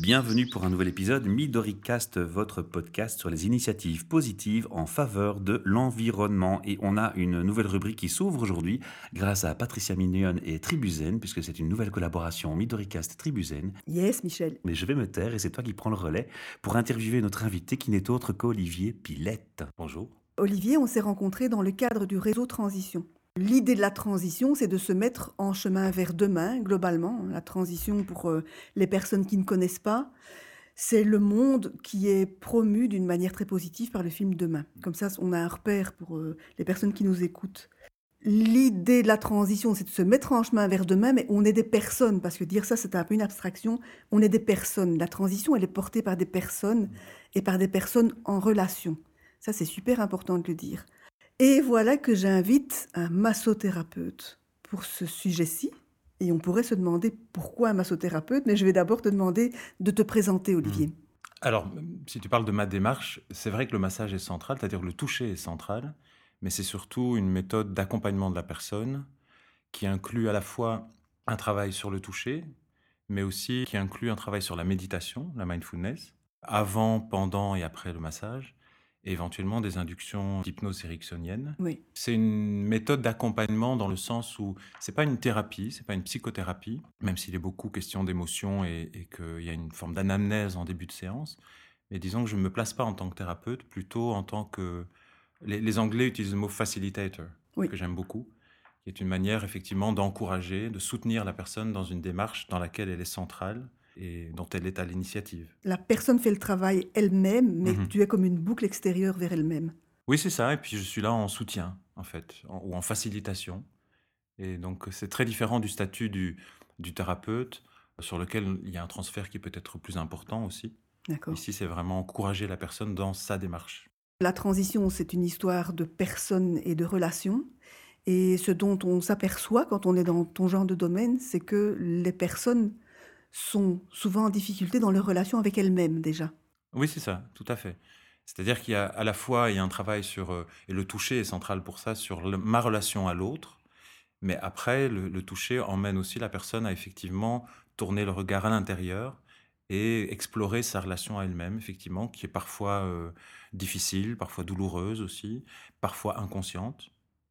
Bienvenue pour un nouvel épisode MidoriCast, votre podcast sur les initiatives positives en faveur de l'environnement. Et on a une nouvelle rubrique qui s'ouvre aujourd'hui grâce à Patricia Mignon et Tribuzen, puisque c'est une nouvelle collaboration MidoriCast-Tribuzen. Yes, Michel. Mais je vais me taire et c'est toi qui prends le relais pour interviewer notre invité qui n'est autre qu'Olivier Pilette. Bonjour. Olivier, on s'est rencontrés dans le cadre du réseau Transition. L'idée de la transition, c'est de se mettre en chemin vers demain, globalement. La transition, pour euh, les personnes qui ne connaissent pas, c'est le monde qui est promu d'une manière très positive par le film Demain. Comme ça, on a un repère pour euh, les personnes qui nous écoutent. L'idée de la transition, c'est de se mettre en chemin vers demain, mais on est des personnes, parce que dire ça, c'est un peu une abstraction. On est des personnes. La transition, elle est portée par des personnes et par des personnes en relation. Ça, c'est super important de le dire. Et voilà que j'invite un massothérapeute pour ce sujet-ci. Et on pourrait se demander pourquoi un massothérapeute, mais je vais d'abord te demander de te présenter, Olivier. Mmh. Alors, si tu parles de ma démarche, c'est vrai que le massage est central, c'est-à-dire le toucher est central, mais c'est surtout une méthode d'accompagnement de la personne qui inclut à la fois un travail sur le toucher, mais aussi qui inclut un travail sur la méditation, la mindfulness, avant, pendant et après le massage, éventuellement des inductions d'hypnose ericksonienne. Oui. C'est une méthode d'accompagnement dans le sens où c'est pas une thérapie, c'est pas une psychothérapie, même s'il est beaucoup question d'émotion et, et qu'il y a une forme d'anamnèse en début de séance. Mais disons que je ne me place pas en tant que thérapeute, plutôt en tant que... Les, Anglais utilisent le mot facilitator, que j'aime beaucoup, qui est une manière effectivement d'encourager, de soutenir la personne dans une démarche dans laquelle elle est centrale et dont elle est à l'initiative. La personne fait le travail elle-même, mais mhm. tu es comme une boucle extérieure vers elle-même. Oui, c'est ça. Et puis je suis là en soutien, en fait, ou en facilitation. Et donc c'est très différent du statut du, du thérapeute, sur lequel il y a un transfert qui peut être plus important aussi. Ici, c'est vraiment encourager la personne dans sa démarche. La transition, c'est une histoire de personnes et de relations. Et ce dont on s'aperçoit quand on est dans ton genre de domaine, c'est que les personnes sont souvent en difficulté dans leur relation avec elles-mêmes déjà. Oui, c'est ça, tout à fait. C'est-à-dire qu'il y a à la fois il y a un travail sur euh, et le toucher est central pour ça sur ma relation à l'autre, mais après le, toucher emmène aussi la personne à effectivement tourner le regard à l'intérieur et explorer sa relation à elle-même effectivement qui est parfois euh, difficile, parfois douloureuse aussi, parfois inconsciente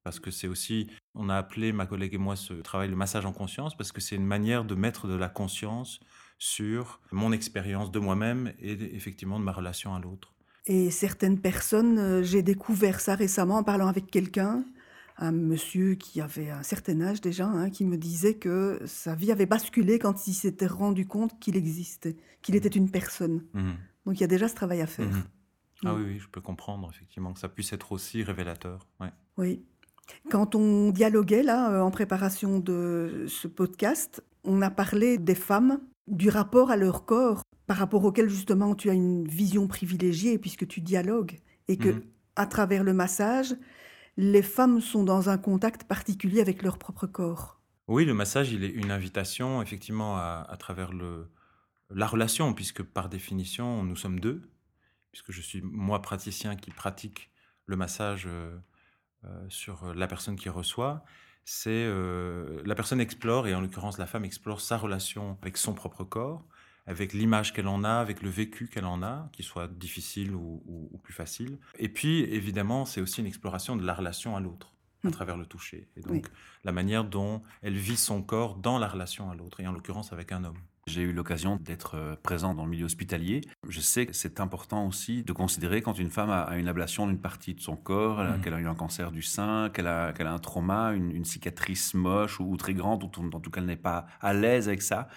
parce que c'est aussi, on a appelé ma collègue et moi ce travail le massage en conscience, parce que c'est une manière de mettre de la conscience sur mon expérience de moi-même et effectivement de ma relation à l'autre. Et certaines personnes, euh, j'ai découvert ça récemment en parlant avec quelqu'un, un monsieur qui avait un certain âge déjà, hein, qui me disait que sa vie avait basculé quand il s'était rendu compte qu'il existait, qu'il était une personne. Mmh. Donc il y a déjà ce travail à faire. Mmh. Ah oui, oui, je peux comprendre effectivement que ça puisse être aussi révélateur. Oui. Quand on dialoguait là euh, en préparation de ce podcast, on a parlé des femmes, du rapport à leur corps, par rapport auquel justement tu as une vision privilégiée puisque tu dialogues et que mhm. à travers le massage, les femmes sont dans un contact particulier avec leur propre corps. Oui, le massage, il est une invitation effectivement à, travers la relation, puisque par définition, nous sommes deux, puisque je suis moi praticien qui pratique le massage euh, euh, sur la personne qui reçoit, c'est euh, la personne explore, et en l'occurrence la femme explore sa relation avec son propre corps, avec l'image qu'elle en a, avec le vécu qu'elle en a, qu'il soit difficile ou, plus facile. Et puis, évidemment, c'est aussi une exploration de la relation à l'autre à mmh. travers le toucher. Et donc, la manière dont elle vit son corps dans la relation à l'autre, et en l'occurrence avec un homme. J'ai eu l'occasion d'être euh, présent dans le milieu hospitalier. Je sais que c'est important aussi de considérer quand une femme a une ablation d'une partie de son corps, mmh. qu'elle a eu un cancer du sein, qu'elle a, qu'elle a un trauma, une, cicatrice moche ou, très grande, ou en tout cas elle n'est pas à l'aise avec ça.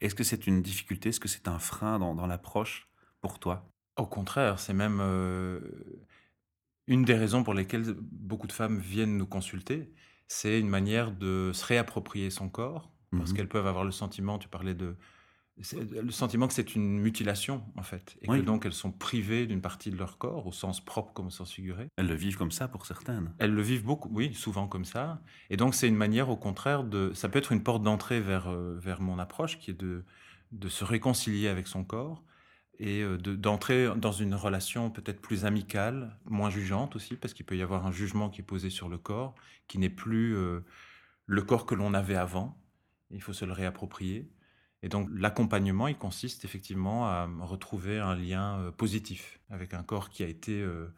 Est-ce que c'est une difficulté? Est-ce que c'est un frein dans, l'approche pour toi? Au contraire, c'est même euh, une des raisons pour lesquelles beaucoup de femmes viennent nous consulter. C'est une manière de se réapproprier son corps, parce mmh qu'elles peuvent avoir le sentiment, tu parlais de le sentiment que c'est une mutilation, en fait, et que donc elles sont privées d'une partie de leur corps, au sens propre comme au sens figuré. Elles le vivent comme ça pour certaines. Elles le vivent beaucoup, oui, souvent comme ça. Et donc c'est une manière, au contraire, de... Ça peut être une porte d'entrée vers, euh, vers mon approche, qui est de, de se réconcilier avec son corps, et euh, d'entrer dans une relation peut-être plus amicale, moins jugeante aussi, parce qu'il peut y avoir un jugement qui est posé sur le corps, qui n'est plus euh, le corps que l'on avait avant. Il faut se le réapproprier. Et donc l'accompagnement, il consiste effectivement à retrouver un lien euh, positif avec un corps qui a été, euh,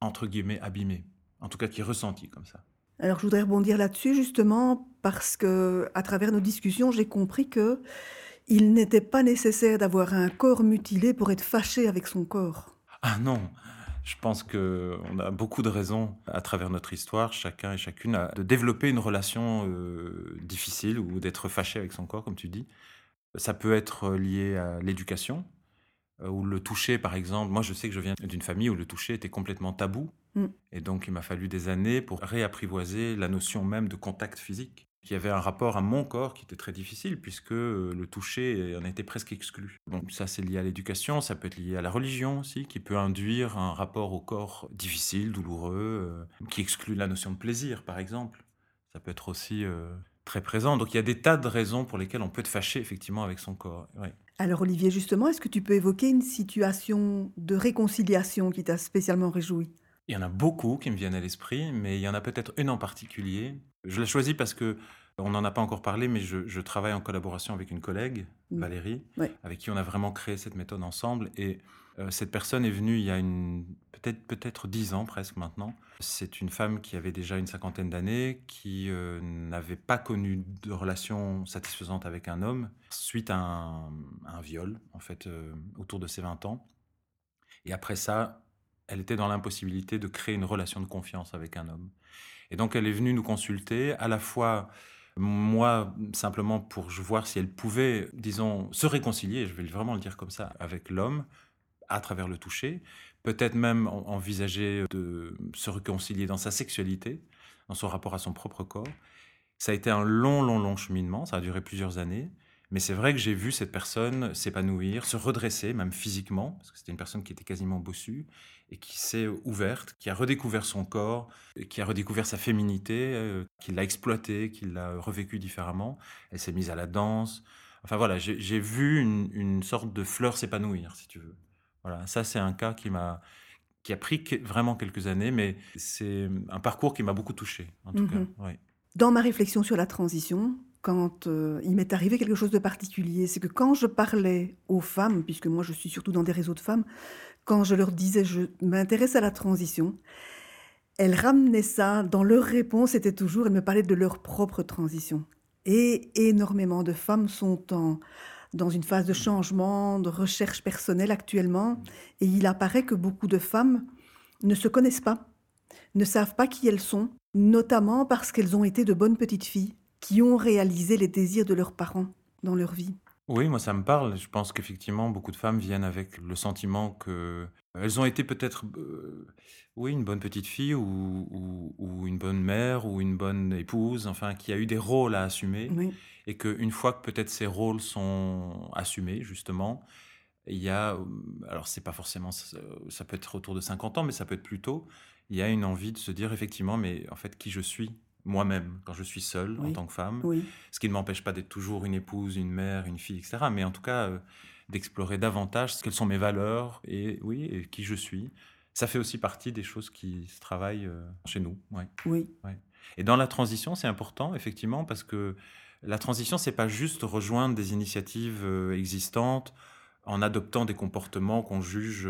entre guillemets, abîmé, en tout cas qui est ressenti comme ça. Alors je voudrais rebondir là-dessus justement parce que à travers nos discussions, j'ai compris que il n'était pas nécessaire d'avoir un corps mutilé pour être fâché avec son corps. Ah non, je pense qu'on a beaucoup de raisons à travers notre histoire, chacun et chacune, de développer une relation euh, difficile ou d'être fâché avec son corps, comme tu dis. Ça peut être lié à l'éducation, euh, ou le toucher, par exemple. Moi, je sais que je viens d'une famille où le toucher était complètement tabou. Mm. Et donc, il m'a fallu des années pour réapprivoiser la notion même de contact physique qui avait un rapport à mon corps qui était très difficile puisque euh, le toucher en était presque exclu. Donc ça c'est lié à l'éducation, ça peut être lié à la religion aussi, qui peut induire un rapport au corps difficile, douloureux, euh, qui exclut la notion de plaisir par exemple. Ça peut être aussi euh, très présent. Donc il y a des tas de raisons pour lesquelles on peut être fâché effectivement avec son corps. Alors Olivier, justement, est-ce que tu peux évoquer une situation de réconciliation qui t'a spécialement réjoui? Il y en a beaucoup qui me viennent à l'esprit, mais il y en a peut-être une en particulier. Je l'ai choisie parce que on n'en a pas encore parlé, mais je, travaille en collaboration avec une collègue. Valérie, avec qui on a vraiment créé cette méthode ensemble. Et cette personne est venue il y a peut-être peut-être dix ans presque maintenant. C'est une femme qui avait déjà une cinquantaine d'années, qui euh, n'avait pas connu de relation satisfaisante avec un homme suite à un, viol, en fait, euh, autour de ses 20 ans. Et après ça, elle était dans l'impossibilité de créer une relation de confiance avec un homme. Et donc elle est venue nous consulter, à la fois moi simplement pour voir si elle pouvait, disons, se réconcilier, je vais vraiment le dire comme ça, avec l'homme à travers le toucher, peut-être même envisager de se réconcilier dans sa sexualité, dans son rapport à son propre corps. Ça a été un long, long, long cheminement, ça a duré plusieurs années. Mais c'est vrai que j'ai vu cette personne s'épanouir, se redresser, même physiquement, parce que c'était une personne qui était quasiment bossue, et qui s'est ouverte, qui a redécouvert son corps, qui a redécouvert sa féminité, euh, qui l'a exploitée, qui l'a revécue différemment. Elle s'est mise à la danse. Enfin voilà, j'ai vu une, sorte de fleur s'épanouir, si tu veux. Voilà, ça c'est un cas qui m'a qui a pris vraiment quelques années, mais c'est un parcours qui m'a beaucoup touché, en tout cas. Mhm. Dans ma réflexion sur la transition, quand euh, il m'est arrivé quelque chose de particulier, c'est que quand je parlais aux femmes, puisque moi je suis surtout dans des réseaux de femmes, quand je leur disais je m'intéresse à la transition, elles ramenaient ça dans leur réponse, c'était toujours, elles me parlaient de leur propre transition. Et énormément de femmes sont en, dans une phase de changement, de recherche personnelle actuellement, et il apparaît que beaucoup de femmes ne se connaissent pas, ne savent pas qui elles sont, notamment parce qu'elles ont été de bonnes petites filles qui ont réalisé les désirs de leurs parents dans leur vie. Oui, moi ça me parle. Je pense qu'effectivement, beaucoup de femmes viennent avec le sentiment que elles ont été peut-être, euh, oui, une bonne petite fille ou, ou, une bonne mère ou une bonne épouse, enfin, qui a eu des rôles à assumer, et qu'une fois que peut-être ces rôles sont assumés, justement, il y a, alors c'est pas forcément, ça peut être autour de 50 ans, mais ça peut être plus tôt, il y a une envie de se dire effectivement, mais en fait, qui je suis? Moi-même quand je suis seule en tant que femme. Ce qui ne m'empêche pas d'être toujours une épouse, une mère, une fille, etc. Mais en tout cas, euh, d'explorer davantage quelles sont mes valeurs et, oui, et qui je suis. Ça fait aussi partie des choses qui se travaillent euh, chez nous. Oui. Et dans la transition, c'est important, effectivement, parce que la transition, c'est pas juste rejoindre des initiatives euh, existantes en adoptant des comportements qu'on juge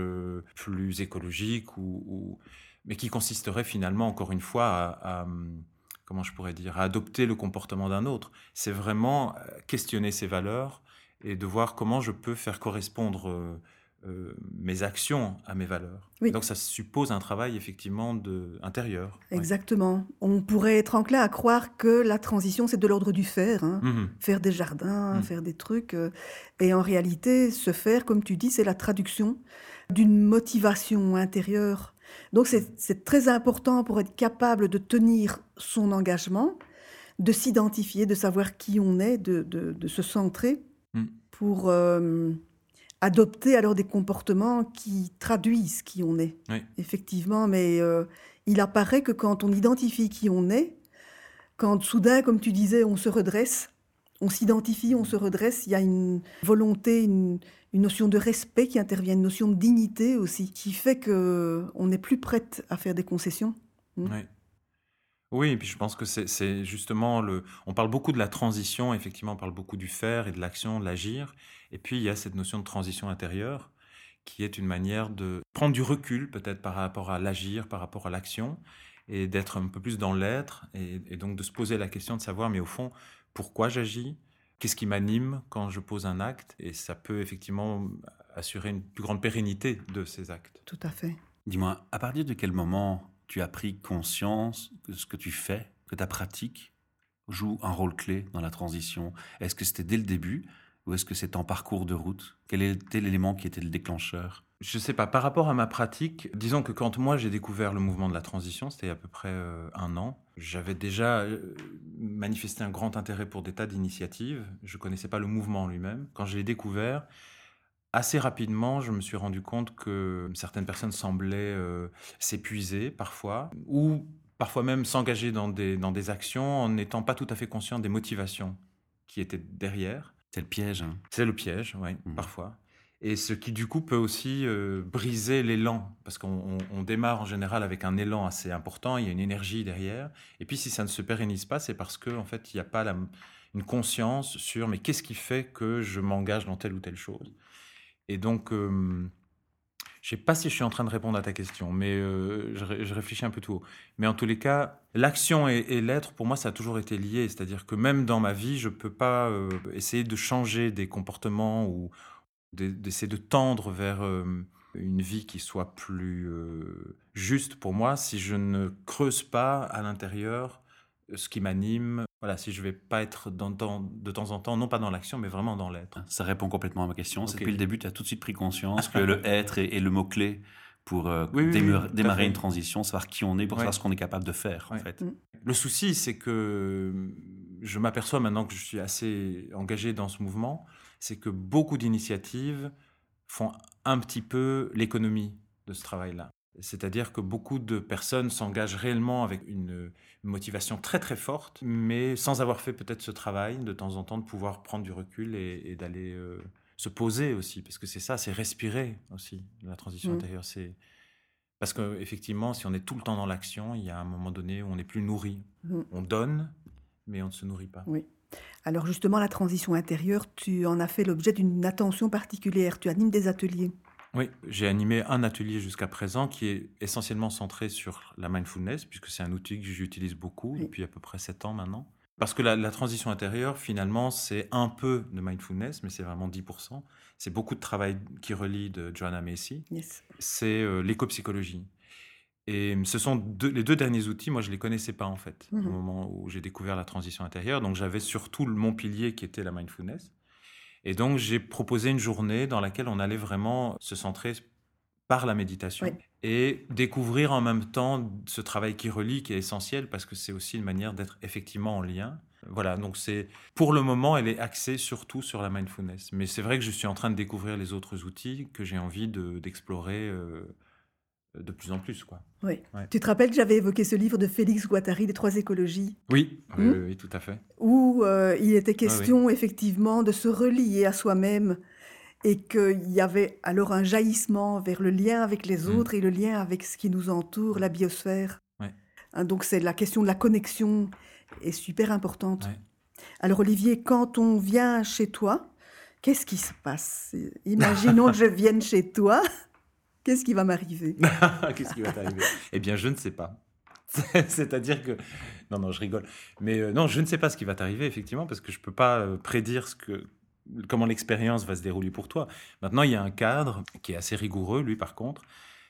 plus écologiques ou, mais qui consisteraient finalement, encore une fois, à hum, comment je pourrais dire, à adopter le comportement d'un autre. C'est vraiment euh, questionner ses valeurs et de voir comment je peux faire correspondre euh, euh, mes actions à mes valeurs. Donc ça suppose un travail effectivement de, intérieur. Exactement. On pourrait être enclin à croire que la transition c'est de l'ordre du faire, hein. mmh faire des jardins, mmh. faire des trucs. et en réalité, se faire, comme tu dis, c'est la traduction d'une motivation intérieure donc c'est très important pour être capable de tenir son engagement, de s'identifier, de savoir qui on est, de, se centrer mm. pour euh, adopter alors des comportements qui traduisent qui on est. Effectivement, mais euh, il apparaît que quand on identifie qui on est, quand soudain, comme tu disais, on se redresse, on s'identifie, on se redresse, il y a une volonté, une, notion de respect qui intervient, une notion de dignité aussi, qui fait que on n'est plus prête à faire des concessions. Hmm. Oui. Oui, et puis je pense que c'est justement le. On parle beaucoup de la transition, effectivement, on parle beaucoup du faire et de l'action, de l'agir. Et puis il y a cette notion de transition intérieure qui est une manière de prendre du recul peut-être par rapport à l'agir, par rapport à l'action, et d'être un peu plus dans l'être, et, donc de se poser la question de savoir, mais au fond, pourquoi j'agis Qu'est-ce qui m'anime quand je pose un acte Et ça peut effectivement assurer une plus grande pérennité de ces actes. Tout à fait. Dis-moi, à partir de quel moment tu as pris conscience que ce que tu fais, que ta pratique joue un rôle clé dans la transition? Est-ce que c'était dès le début ou est-ce que c'est en parcours de route? Quel était l'élément qui était le déclencheur? Je ne sais pas. Par rapport à ma pratique, disons que quand moi j'ai découvert le mouvement de la transition, c'était à peu près euh, un an, j'avais déjà euh, manifesté un grand intérêt pour des tas d'initiatives. Je ne connaissais pas le mouvement lui-même. Quand je l'ai découvert, assez rapidement, je me suis rendu compte que certaines personnes semblaient euh, s'épuiser parfois, ou parfois même s'engager dans des, dans des actions en n'étant pas tout à fait conscient des motivations qui étaient derrière. C'est le piège. Hein. C'est le piège, oui, mmh. parfois. Et ce qui, du coup, peut aussi euh, briser l'élan, parce qu'on démarre en général avec un élan assez important, il y a une énergie derrière. Et puis, si ça ne se pérennise pas, c'est parce qu'en en fait, il n'y a pas une conscience sur mais qu'est-ce qui fait que je m'engage dans telle ou telle chose? Et donc, je ne sais pas si je suis en train de répondre à ta question, mais je, réfléchis un peu tout haut. Mais en tous les cas, l'action et, l'être, pour moi, ça a toujours été lié. C'est-à-dire que même dans ma vie, je ne peux pas essayer de changer des comportements ou d'essayer de tendre vers une vie qui soit plus juste pour moi si je ne creuse pas à l'intérieur ce qui m'anime, voilà, si je vais pas être dans, de temps en temps, non pas dans l'action, mais vraiment dans l'être. Ça répond complètement à ma question. Depuis le début, tu as tout de suite pris conscience que le être est, le mot-clé pour euh, démarrer une transition, savoir qui on est, pour savoir ce qu'on est capable de faire. En fait. Mm. Le souci, c'est que je m'aperçois maintenant que je suis assez engagé dans ce mouvement, c'est que beaucoup d'initiatives font un petit peu l'économie de ce travail-là. C'est-à-dire que beaucoup de personnes s'engagent réellement avec une motivation très très forte, mais sans avoir fait peut-être ce travail de temps en temps de pouvoir prendre du recul et, d'aller euh, se poser aussi, parce que c'est ça, c'est respirer aussi la transition mmh. intérieure. C'est parce qu'effectivement, si on est tout le temps dans l'action, il y a un moment donné où on n'est plus nourri. Mmh. On donne, mais on ne se nourrit pas. Oui. Alors justement, la transition intérieure, tu en as fait l'objet d'une attention particulière. Tu animes des ateliers. Oui, j'ai animé un atelier jusqu'à présent qui est essentiellement centré sur la mindfulness, puisque c'est un outil que j'utilise beaucoup depuis à peu près sept ans maintenant. Parce que la, transition intérieure, finalement, c'est un peu de mindfulness, mais c'est vraiment 10%. C'est beaucoup de travail qui relie de Joanna Macy. C'est euh, l'éco-psychologie. Et ce sont les deux derniers outils, moi je ne les connaissais pas en fait, au mmh moment où j'ai découvert la transition intérieure. Donc j'avais surtout mon pilier qui était la mindfulness. Et donc, j'ai proposé une journée dans laquelle on allait vraiment se centrer par la méditation et découvrir en même temps ce travail qui relie, qui est essentiel parce que c'est aussi une manière d'être effectivement en lien. Voilà, donc c'est pour le moment, elle est axée surtout sur la mindfulness. Mais c'est vrai que je suis en train de découvrir les autres outils que j'ai envie d'explorer. Euh, de plus en plus. Quoi. Oui. Tu te rappelles que j'avais évoqué ce livre de Félix Guattari, Les trois écologies? Oui, oui, hmm? tout à fait. Où euh, il était question effectivement de se relier à soi-même et qu'il y avait alors un jaillissement vers le lien avec les hmm. autres et le lien avec ce qui nous entoure, la biosphère. Hein, donc c'est la question de la connexion est super importante. Alors Olivier, quand on vient chez toi, qu'est-ce qui se passe? Imaginons que je vienne chez toi. Qu'est-ce qui va m'arriver? Qu'est-ce qui va t'arriver? Eh bien, je ne sais pas. C'est-à-dire que... Non, non, je rigole. Mais euh, non, je ne sais pas ce qui va t'arriver, effectivement, parce que je ne peux pas euh, prédire ce que, comment l'expérience va se dérouler pour toi. Maintenant, il y a un cadre qui est assez rigoureux, lui, par contre.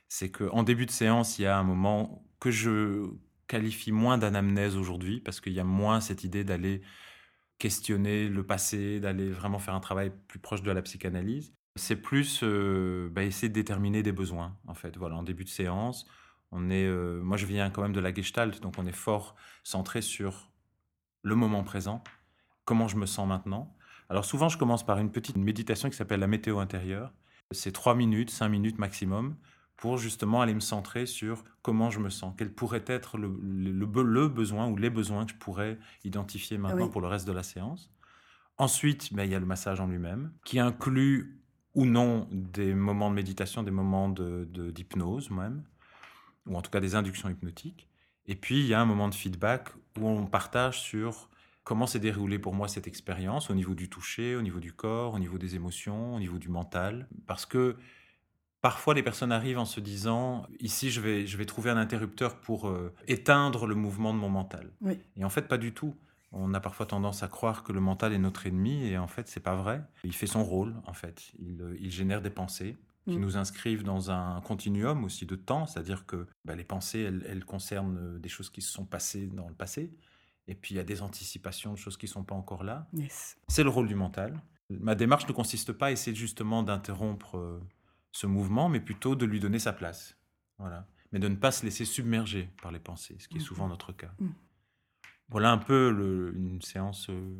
C'est qu'en début de séance, il y a un moment que je qualifie moins d'anamnèse aujourd'hui, parce qu'il y a moins cette idée d'aller questionner le passé, d'aller vraiment faire un travail plus proche de la psychanalyse. C'est plus euh, bah, essayer de déterminer des besoins, en fait. Voilà, en début de séance, on est, euh, moi je viens quand même de la gestalt, donc on est fort centré sur le moment présent, comment je me sens maintenant. Alors souvent, je commence par une petite méditation qui s'appelle la météo intérieure. C'est trois minutes, cinq minutes maximum pour justement aller me centrer sur comment je me sens, quel pourrait être le, le, besoin ou les besoins que je pourrais identifier maintenant pour le reste de la séance. Ensuite, ben, il y a le massage en lui-même, qui inclut ou non des moments de méditation, des moments d'hypnose de, même, ou en tout cas des inductions hypnotiques. Et puis, il y a un moment de feedback où on partage sur comment s'est déroulée pour moi cette expérience au niveau du toucher, au niveau du corps, au niveau des émotions, au niveau du mental. Parce que parfois, les personnes arrivent en se disant, ici, je vais, je vais trouver un interrupteur pour euh, éteindre le mouvement de mon mental. Oui. Et en fait, pas du tout. On a parfois tendance à croire que le mental est notre ennemi, et en fait, c'est pas vrai. Il fait son rôle, en fait. Il, euh, il génère des pensées qui Mm. nous inscrivent dans un continuum aussi de temps, c'est-à-dire que bah, les pensées, elles, elles concernent euh, des choses qui se sont passées dans le passé, et puis il y a des anticipations de choses qui ne sont pas encore là. Yes. C'est le rôle du mental. Ma démarche ne consiste pas à essayer justement d'interrompre euh, ce mouvement, mais plutôt de lui donner sa place. Voilà. Mais de ne pas se laisser submerger par les pensées, ce qui est Mhm. souvent notre cas. Mhm. Voilà un peu le- une séance euh,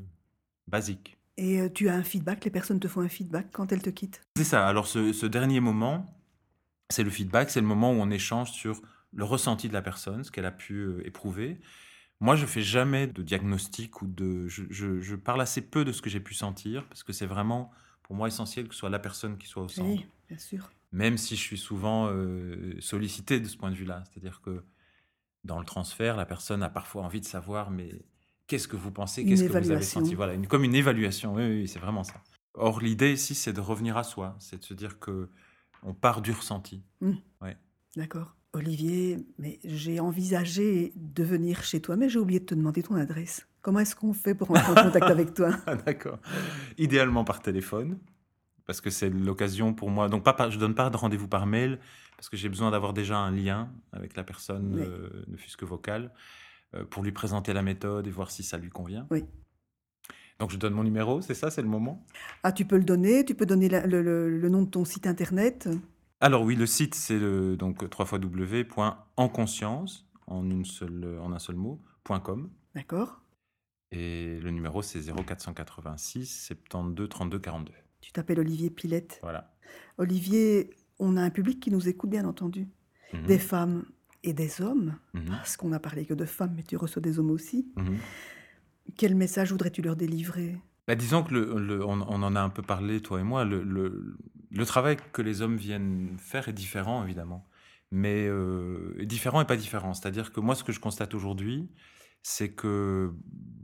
basique. Et euh, tu as un feedback, les personnes te font un feedback quand elles te quittent? C'est ça. Alors ce, ce dernier moment, c'est le feedback, c'est le moment où on échange sur le ressenti de la personne, ce qu'elle a pu euh, éprouver. Moi, je fais jamais de diagnostic ou de. Je, je- je parle assez peu de ce que j'ai pu sentir parce que c'est vraiment pour moi essentiel que ce soit la personne qui soit au centre. Oui, bien sûr. Même si je suis souvent euh, sollicité de ce point de vue-là. C'est-à-dire que dans le transfert, la personne a parfois envie de savoir, mais qu'est-ce que vous pensez, qu'est-ce que vous avez senti? Voilà, une- comme une évaluation. Oui, oui, oui, c'est vraiment ça. Or, l'idée ici, c'est de revenir à soi, c'est de se dire que on part du ressenti. D'accord. Olivier, mais j'ai envisagé de venir chez toi, mais j'ai oublié de te demander ton adresse. Comment est-ce qu'on fait pour entrer en contact avec toi? D'accord. Idéalement par téléphone, parce que c'est l'occasion pour moi. Donc, pas par- je donne pas de rendez-vous par mail, parce que j'ai besoin d'avoir déjà un lien avec la personne, Oui. euh, ne fût-ce que vocal, euh, pour lui présenter la méthode et voir si ça lui convient. Oui. Donc, je donne mon numéro, c'est ça, c'est le moment? Ah, tu peux le donner, tu peux donner la- le, le- le nom de ton site internet? Alors, oui, le site, c'est le, donc www.enconscience, en, une seule, en un seul mot, .com. D'accord Et le numéro, c'est 0486 72 32 42. Tu t'appelles Olivier Pilette. Voilà. Olivier, on a un public qui nous écoute, bien entendu. Mhm. Des femmes et des hommes, Mhm. parce qu'on n'a parlé que de femmes, mais tu reçois des hommes aussi. Mhm. Quel message voudrais-tu leur délivrer? Bah, disons que le, le- on, on en a un peu parlé, toi et moi. Le, travail que les hommes viennent faire est différent, évidemment. Mais euh, différent et pas différent. C'est-à-dire que moi, ce que je constate aujourd'hui, c'est que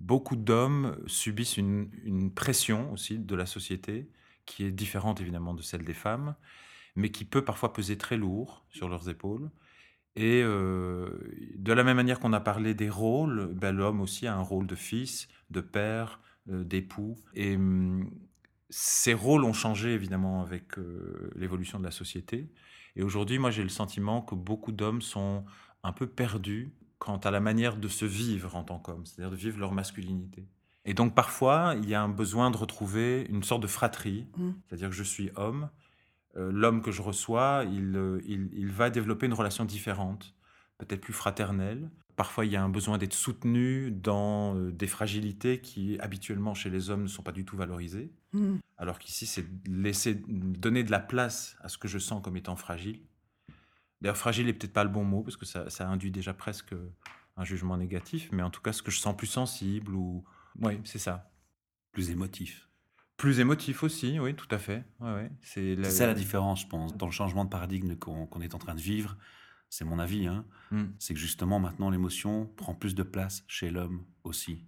beaucoup d'hommes subissent une, une pression aussi de la société qui est différente, évidemment, de celle des femmes, mais qui peut parfois peser très lourd sur leurs épaules. Et euh, de la même manière qu'on a parlé des rôles, ben, l'homme aussi a un rôle de fils, de père, euh, d'époux. Et hum, ces rôles ont changé évidemment avec euh, l'évolution de la société. Et aujourd'hui, moi, j'ai le sentiment que beaucoup d'hommes sont un peu perdus quant à la manière de se vivre en tant qu'homme, c'est-à-dire de vivre leur masculinité. Et donc parfois, il y a un besoin de retrouver une sorte de fratrie, Mm. c'est-à-dire que je suis homme, euh, l'homme que je reçois, il, euh, il, il va développer une relation différente, peut-être plus fraternelle. Parfois, il y a un besoin d'être soutenu dans euh, des fragilités qui, habituellement, chez les hommes, ne sont pas du tout valorisées. Hmm. Alors qu'ici, c'est laisser, donner de la place à ce que je sens comme étant fragile. D'ailleurs, fragile n'est peut-être pas le bon mot, parce que ça, ça induit déjà presque un jugement négatif, mais en tout cas, ce que je sens plus sensible, ou... Oui, c'est ça. Plus émotif. Plus émotif aussi, oui, tout à fait. Ouais, ouais. C'est C'est ça la différence, je pense, dans le changement de paradigme qu'on qu'on est en train de vivre. C'est mon avis, hein. Hmm. C'est que justement maintenant l'émotion prend plus de place chez l'homme aussi.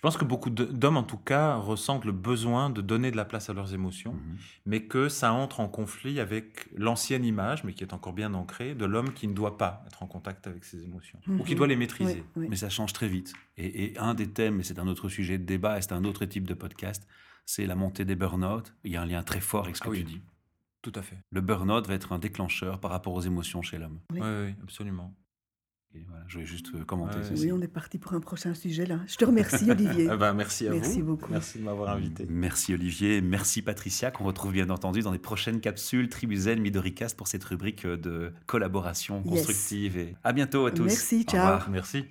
Je pense que beaucoup d'hommes, en tout cas, ressentent le besoin de donner de la place à leurs émotions, Mhm. mais que ça entre en conflit avec l'ancienne image, mais qui est encore bien ancrée, de l'homme qui ne doit pas être en contact avec ses émotions, ou qui Mhm. doit les maîtriser. Oui, oui. Mais ça change très vite. Et, et un des thèmes, et c'est un autre sujet de débat, et c'est un autre type de podcast, c'est la montée des burn-out. Il y a un lien très fort avec ce que Ah oui. tu dis. Tout à fait. Le burn-out va être un déclencheur par rapport aux émotions chez l'homme. Oui. Oui, oui, absolument. Et voilà, je vais juste euh, commenter Ouais. Oui, on est parti pour un prochain sujet là. Je te remercie, Olivier. Ah bah, merci à Merci vous. beaucoup. Merci de m'avoir invité. Merci Olivier, merci Patricia, qu'on retrouve bien entendu dans les prochaines capsules Tribuzen Midoricast pour cette rubrique euh, de collaboration Yes. constructive. Et à bientôt à tous. Merci, Au ciao. revoir. Merci.